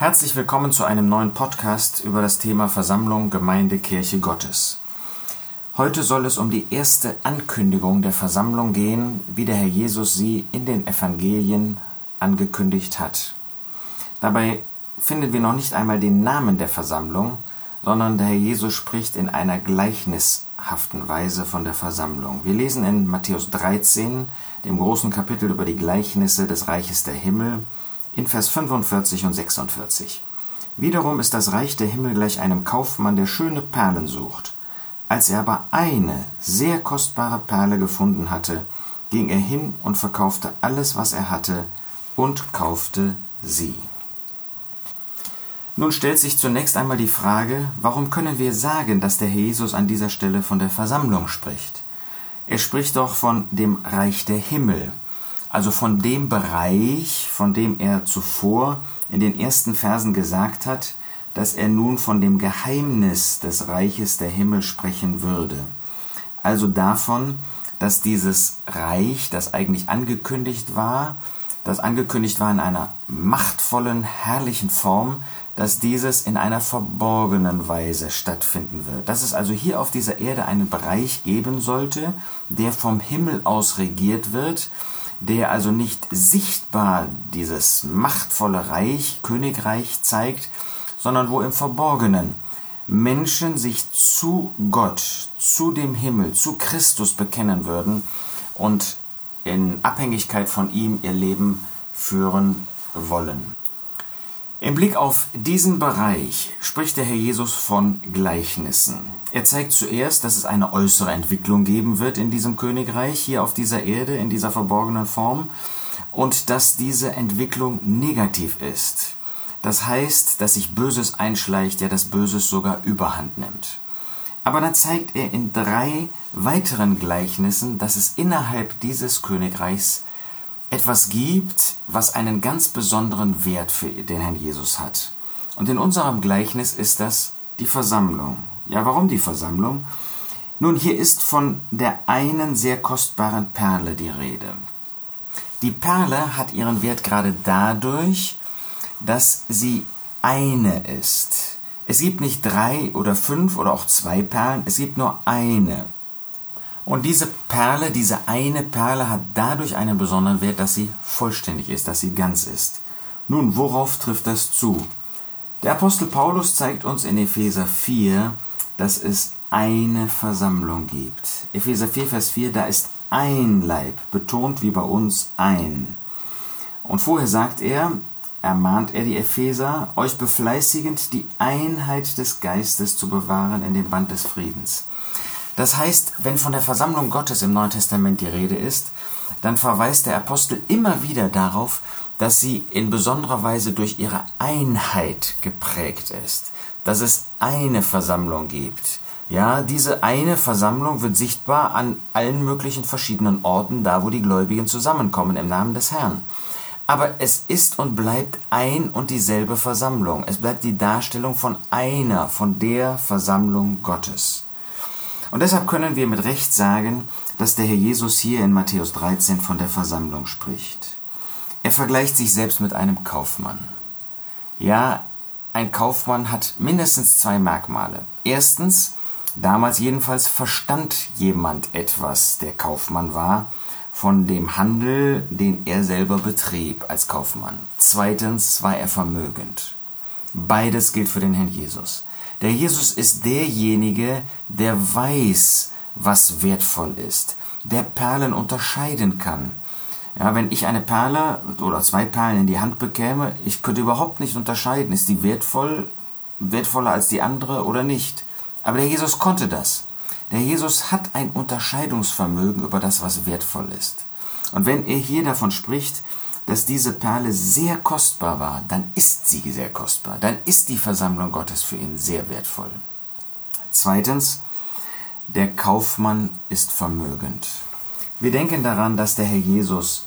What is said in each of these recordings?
Herzlich willkommen zu einem neuen Podcast über das Thema Versammlung, Gemeinde, Kirche Gottes. Heute soll es um die erste Ankündigung der Versammlung gehen, wie der Herr Jesus sie in den Evangelien angekündigt hat. Dabei finden wir noch nicht einmal den Namen der Versammlung, sondern der Herr Jesus spricht in einer gleichnishaften Weise von der Versammlung. Wir lesen in Matthäus 13, dem großen Kapitel über die Gleichnisse des Reiches der Himmel, in Vers 45 und 46. Wiederum ist das Reich der Himmel gleich einem Kaufmann, der schöne Perlen sucht. Als er aber eine sehr kostbare Perle gefunden hatte, ging er hin und verkaufte alles, was er hatte, und kaufte sie. Nun stellt sich zunächst einmal die Frage, warum können wir sagen, dass der Herr Jesus an dieser Stelle von der Versammlung spricht? Er spricht doch von dem Reich der Himmel, also von dem Bereich, von dem er zuvor in den ersten Versen gesagt hat, dass er nun von dem Geheimnis des Reiches der Himmel sprechen würde. Also davon, dass dieses Reich, das eigentlich angekündigt war, das angekündigt war in einer machtvollen, herrlichen Form, dass dieses in einer verborgenen Weise stattfinden wird. Dass es also hier auf dieser Erde einen Bereich geben sollte, der vom Himmel aus regiert wird, der also nicht sichtbar dieses machtvolle Reich, Königreich zeigt, sondern wo im Verborgenen Menschen sich zu Gott, zu dem Himmel, zu Christus bekennen würden und in Abhängigkeit von ihm ihr Leben führen wollen. Im Blick auf diesen Bereich spricht der Herr Jesus von Gleichnissen. Er zeigt zuerst, dass es eine äußere Entwicklung geben wird in diesem Königreich, hier auf dieser Erde, in dieser verborgenen Form, und dass diese Entwicklung negativ ist. Das heißt, dass sich Böses einschleicht, ja das Böses sogar überhand nimmt. Aber dann zeigt er in drei weiteren Gleichnissen, dass es innerhalb dieses Königreichs etwas gibt, was einen ganz besonderen Wert für den Herrn Jesus hat. Und in unserem Gleichnis ist das die Versammlung. Ja, warum die Versammlung? Nun, hier ist von der einen sehr kostbaren Perle die Rede. Die Perle hat ihren Wert gerade dadurch, dass sie eine ist. Es gibt nicht drei oder fünf oder auch zwei Perlen, es gibt nur eine. Und diese Perle, diese eine Perle hat dadurch einen besonderen Wert, dass sie vollständig ist, dass sie ganz ist. Nun, worauf trifft das zu? Der Apostel Paulus zeigt uns in Epheser 4, dass es eine Versammlung gibt. Epheser 4, Vers 4, da ist ein Leib, betont wie bei uns ein. Und vorher sagt er, ermahnt er die Epheser, euch befleißigend die Einheit des Geistes zu bewahren in dem Band des Friedens. Das heißt, wenn von der Versammlung Gottes im Neuen Testament die Rede ist, dann verweist der Apostel immer wieder darauf, dass sie in besonderer Weise durch ihre Einheit geprägt ist, dass es eine Versammlung gibt. Ja, diese eine Versammlung wird sichtbar an allen möglichen verschiedenen Orten, da wo die Gläubigen zusammenkommen im Namen des Herrn. Aber es ist und bleibt ein und dieselbe Versammlung. Es bleibt die Darstellung von einer, von der Versammlung Gottes. Und deshalb können wir mit Recht sagen, dass der Herr Jesus hier in Matthäus 13 von der Versammlung spricht. Er vergleicht sich selbst mit einem Kaufmann. Ja, ein Kaufmann hat mindestens zwei Merkmale. Erstens, damals jedenfalls verstand jemand etwas, der Kaufmann war, von dem Handel, den er selber betrieb als Kaufmann. Zweitens war er vermögend. Beides gilt für den Herrn Jesus. Der Jesus ist derjenige, der weiß, was wertvoll ist, der Perlen unterscheiden kann. Ja, wenn ich eine Perle oder zwei Perlen in die Hand bekäme, ich könnte überhaupt nicht unterscheiden, ist die wertvoll, wertvoller als die andere oder nicht. Aber der Jesus konnte das. Der Jesus hat ein Unterscheidungsvermögen über das, was wertvoll ist. Und wenn er hier davon spricht, dass diese Perle sehr kostbar war, dann ist sie sehr kostbar, dann ist die Versammlung Gottes für ihn sehr wertvoll. Zweitens, der Kaufmann ist vermögend. Wir denken daran, dass der Herr Jesus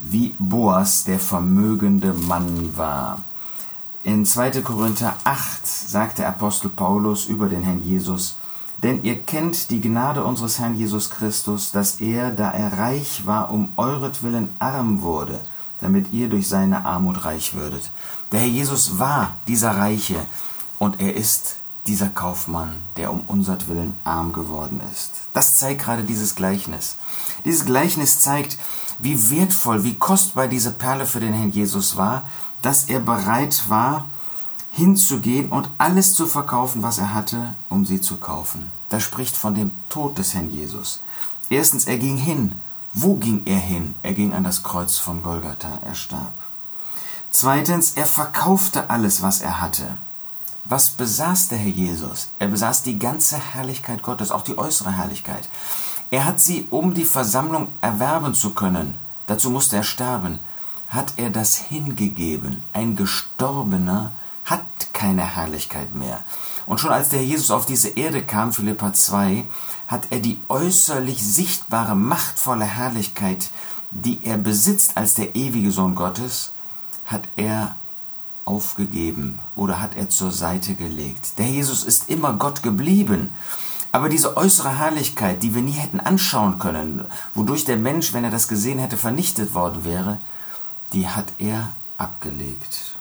wie Boas der vermögende Mann war. In 2. Korinther 8 sagt der Apostel Paulus über den Herrn Jesus, denn ihr kennt die Gnade unseres Herrn Jesus Christus, dass er, da er reich war, um euretwillen arm wurde, damit ihr durch seine Armut reich würdet. Der Herr Jesus war dieser Reiche und er ist dieser Kaufmann, der um unsertwillen arm geworden ist. Das zeigt gerade dieses Gleichnis. Dieses Gleichnis zeigt, wie wertvoll, wie kostbar diese Perle für den Herrn Jesus war, dass er bereit war, hinzugehen und alles zu verkaufen, was er hatte, um sie zu kaufen. Das spricht von dem Tod des Herrn Jesus. Erstens, er ging hin. Wo ging er hin? Er ging an das Kreuz von Golgatha, er starb. Zweitens, er verkaufte alles, was er hatte. Was besaß der Herr Jesus? Er besaß die ganze Herrlichkeit Gottes, auch die äußere Herrlichkeit. Er hat sie, um die Versammlung erwerben zu können, dazu musste er sterben, hat er das hingegeben. Ein Gestorbener hat keine Herrlichkeit mehr. Und schon als der Jesus auf diese Erde kam, Philippa 2, hat er die äußerlich sichtbare, machtvolle Herrlichkeit, die er besitzt als der ewige Sohn Gottes, hat er aufgegeben oder hat er zur Seite gelegt. Der Jesus ist immer Gott geblieben. Aber diese äußere Herrlichkeit, die wir nie hätten anschauen können, wodurch der Mensch, wenn er das gesehen hätte, vernichtet worden wäre, die hat er abgelegt.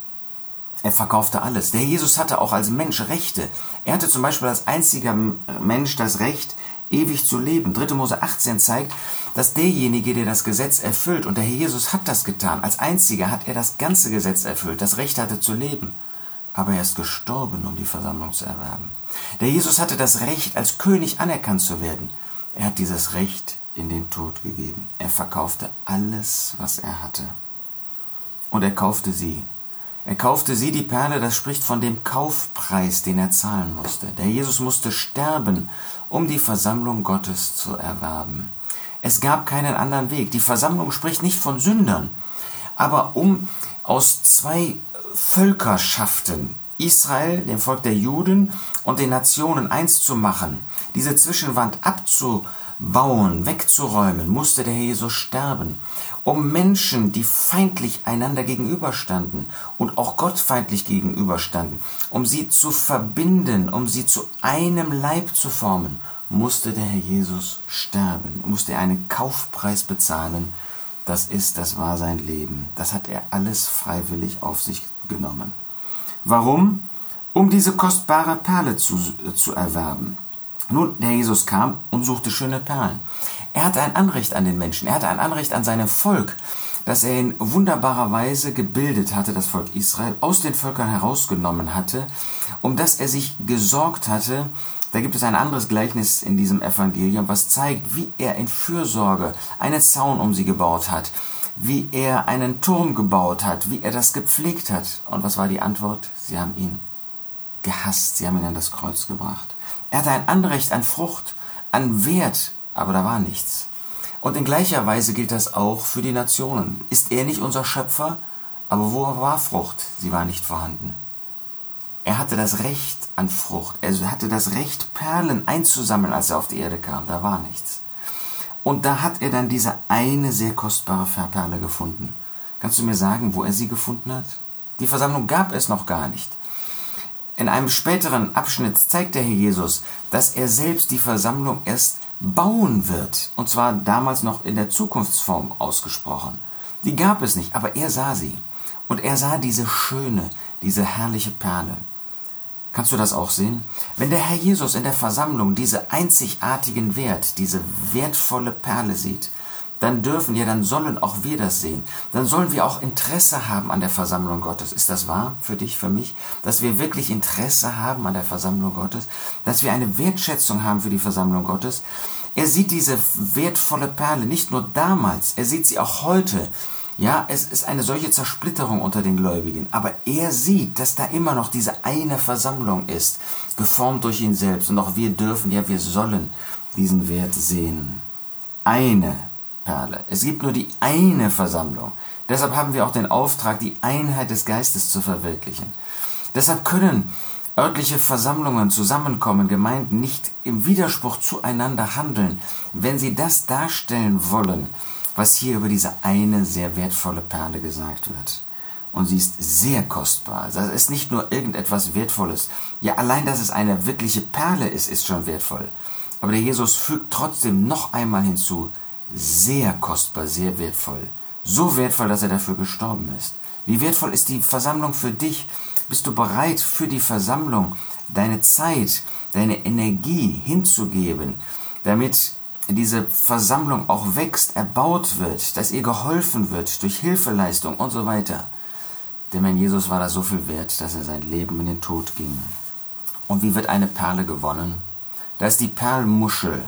Er verkaufte alles. Der Jesus hatte auch als Mensch Rechte. Er hatte zum Beispiel als einziger Mensch das Recht, ewig zu leben. 3. Mose 18 zeigt, dass derjenige, der das Gesetz erfüllt, und der Herr Jesus hat das getan, als einziger hat er das ganze Gesetz erfüllt, das Recht hatte zu leben. Aber er ist gestorben, um die Versammlung zu erwerben. Der Jesus hatte das Recht, als König anerkannt zu werden. Er hat dieses Recht in den Tod gegeben. Er verkaufte alles, was er hatte. Und er kaufte sie er kaufte sie, die Perle, das spricht von dem Kaufpreis, den er zahlen musste. Der Jesus musste sterben, um die Versammlung Gottes zu erwerben. Es gab keinen anderen Weg. Die Versammlung spricht nicht von Sündern, aber um aus zwei Völkerschaften, Israel, dem Volk der Juden und den Nationen eins zu machen, diese Zwischenwand abzubauen, wegzuräumen, musste der Jesus sterben um Menschen, die feindlich einander gegenüberstanden und auch gottfeindlich gegenüberstanden, um sie zu verbinden, um sie zu einem Leib zu formen, musste der Herr Jesus sterben, musste er einen Kaufpreis bezahlen. Das ist, das war sein Leben. Das hat er alles freiwillig auf sich genommen. Warum? Um diese kostbare Perle zu, zu erwerben. Nun, der Jesus kam und suchte schöne Perlen. Er hatte ein Anrecht an den Menschen, er hatte ein Anrecht an seinem Volk, das er in wunderbarer Weise gebildet hatte, das Volk Israel, aus den Völkern herausgenommen hatte, um das er sich gesorgt hatte. Da gibt es ein anderes Gleichnis in diesem Evangelium, was zeigt, wie er in Fürsorge einen Zaun um sie gebaut hat, wie er einen Turm gebaut hat, wie er das gepflegt hat. Und was war die Antwort? Sie haben ihn gehasst, sie haben ihn an das Kreuz gebracht. Er hatte ein Anrecht an Frucht, an Wert, aber da war nichts. Und in gleicher Weise gilt das auch für die Nationen. Ist er nicht unser Schöpfer? Aber wo war Frucht? Sie war nicht vorhanden. Er hatte das Recht an Frucht. Er hatte das Recht, Perlen einzusammeln, als er auf die Erde kam. Da war nichts. Und da hat er dann diese eine sehr kostbare Perle gefunden. Kannst du mir sagen, wo er sie gefunden hat? Die Versammlung gab es noch gar nicht. In einem späteren Abschnitt zeigt der Herr Jesus, dass er selbst die Versammlung erst bauen wird, und zwar damals noch in der Zukunftsform ausgesprochen. Die gab es nicht, aber er sah sie. Und er sah diese schöne, diese herrliche Perle. Kannst du das auch sehen? Wenn der Herr Jesus in der Versammlung diese einzigartigen Wert, diese wertvolle Perle sieht, dann dürfen, ja, dann sollen auch wir das sehen. Dann sollen wir auch Interesse haben an der Versammlung Gottes. Ist das wahr für dich, für mich? Dass wir wirklich Interesse haben an der Versammlung Gottes? Dass wir eine Wertschätzung haben für die Versammlung Gottes? Er sieht diese wertvolle Perle nicht nur damals, er sieht sie auch heute. Ja, es ist eine solche Zersplitterung unter den Gläubigen, aber er sieht, dass da immer noch diese eine Versammlung ist, geformt durch ihn selbst. Und auch wir dürfen, ja, wir sollen diesen Wert sehen. Eine Perle. Es gibt nur die eine Versammlung. Deshalb haben wir auch den Auftrag, die Einheit des Geistes zu verwirklichen. Deshalb können örtliche Versammlungen zusammenkommen, Gemeinden nicht im Widerspruch zueinander handeln, wenn sie das darstellen wollen, was hier über diese eine sehr wertvolle Perle gesagt wird. Und sie ist sehr kostbar. Das ist nicht nur irgendetwas Wertvolles. Ja, allein, dass es eine wirkliche Perle ist, ist schon wertvoll. Aber der Jesus fügt trotzdem noch einmal hinzu, sehr kostbar, sehr wertvoll. So wertvoll, dass er dafür gestorben ist. Wie wertvoll ist die Versammlung für dich? Bist du bereit, für die Versammlung deine Zeit, deine Energie hinzugeben, damit diese Versammlung auch wächst, erbaut wird, dass ihr geholfen wird durch Hilfeleistung und so weiter? Dem Herrn Jesus war das so viel wert, dass er sein Leben in den Tod ging. Und wie wird eine Perle gewonnen? Da ist die Perlmuschel.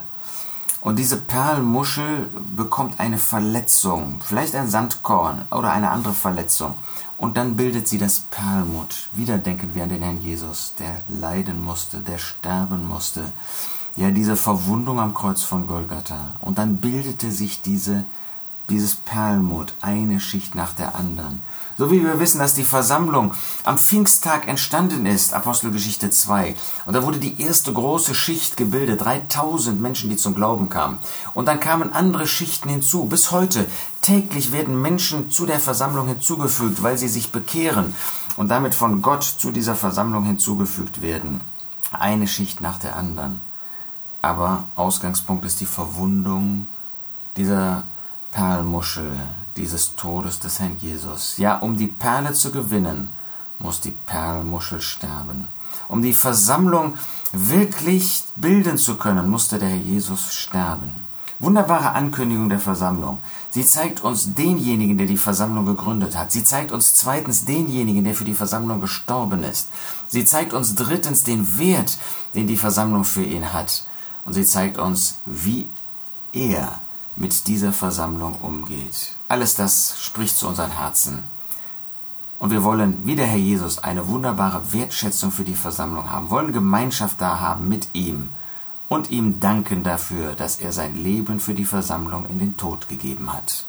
Und diese Perlmuschel bekommt eine Verletzung, vielleicht ein Sandkorn oder eine andere Verletzung. Und dann bildet sie das Perlmut. Wieder denken wir an den Herrn Jesus, der leiden musste, der sterben musste. Ja, diese Verwundung am Kreuz von Golgatha. Und dann bildete sich diese, dieses Perlmut, eine Schicht nach der anderen. So wie wir wissen, dass die Versammlung am Pfingsttag entstanden ist, Apostelgeschichte 2. Und da wurde die erste große Schicht gebildet, 3000 Menschen, die zum Glauben kamen. Und dann kamen andere Schichten hinzu. Bis heute, täglich werden Menschen zu der Versammlung hinzugefügt, weil sie sich bekehren und damit von Gott zu dieser Versammlung hinzugefügt werden. Eine Schicht nach der anderen. Aber Ausgangspunkt ist die Verwundung dieser Perlmuschel, dieses Todes des Herrn Jesus. Ja, um die Perle zu gewinnen, muss die Perlmuschel sterben. Um die Versammlung wirklich bilden zu können, musste der Herr Jesus sterben. Wunderbare Ankündigung der Versammlung. Sie zeigt uns denjenigen, der die Versammlung gegründet hat. Sie zeigt uns zweitens denjenigen, der für die Versammlung gestorben ist. Sie zeigt uns drittens den Wert, den die Versammlung für ihn hat. Und sie zeigt uns, wie er mit dieser Versammlung umgeht. Alles das spricht zu unseren Herzen. Und wir wollen, wie der Herr Jesus, eine wunderbare Wertschätzung für die Versammlung haben, wollen Gemeinschaft da haben mit ihm und ihm danken dafür, dass er sein Leben für die Versammlung in den Tod gegeben hat.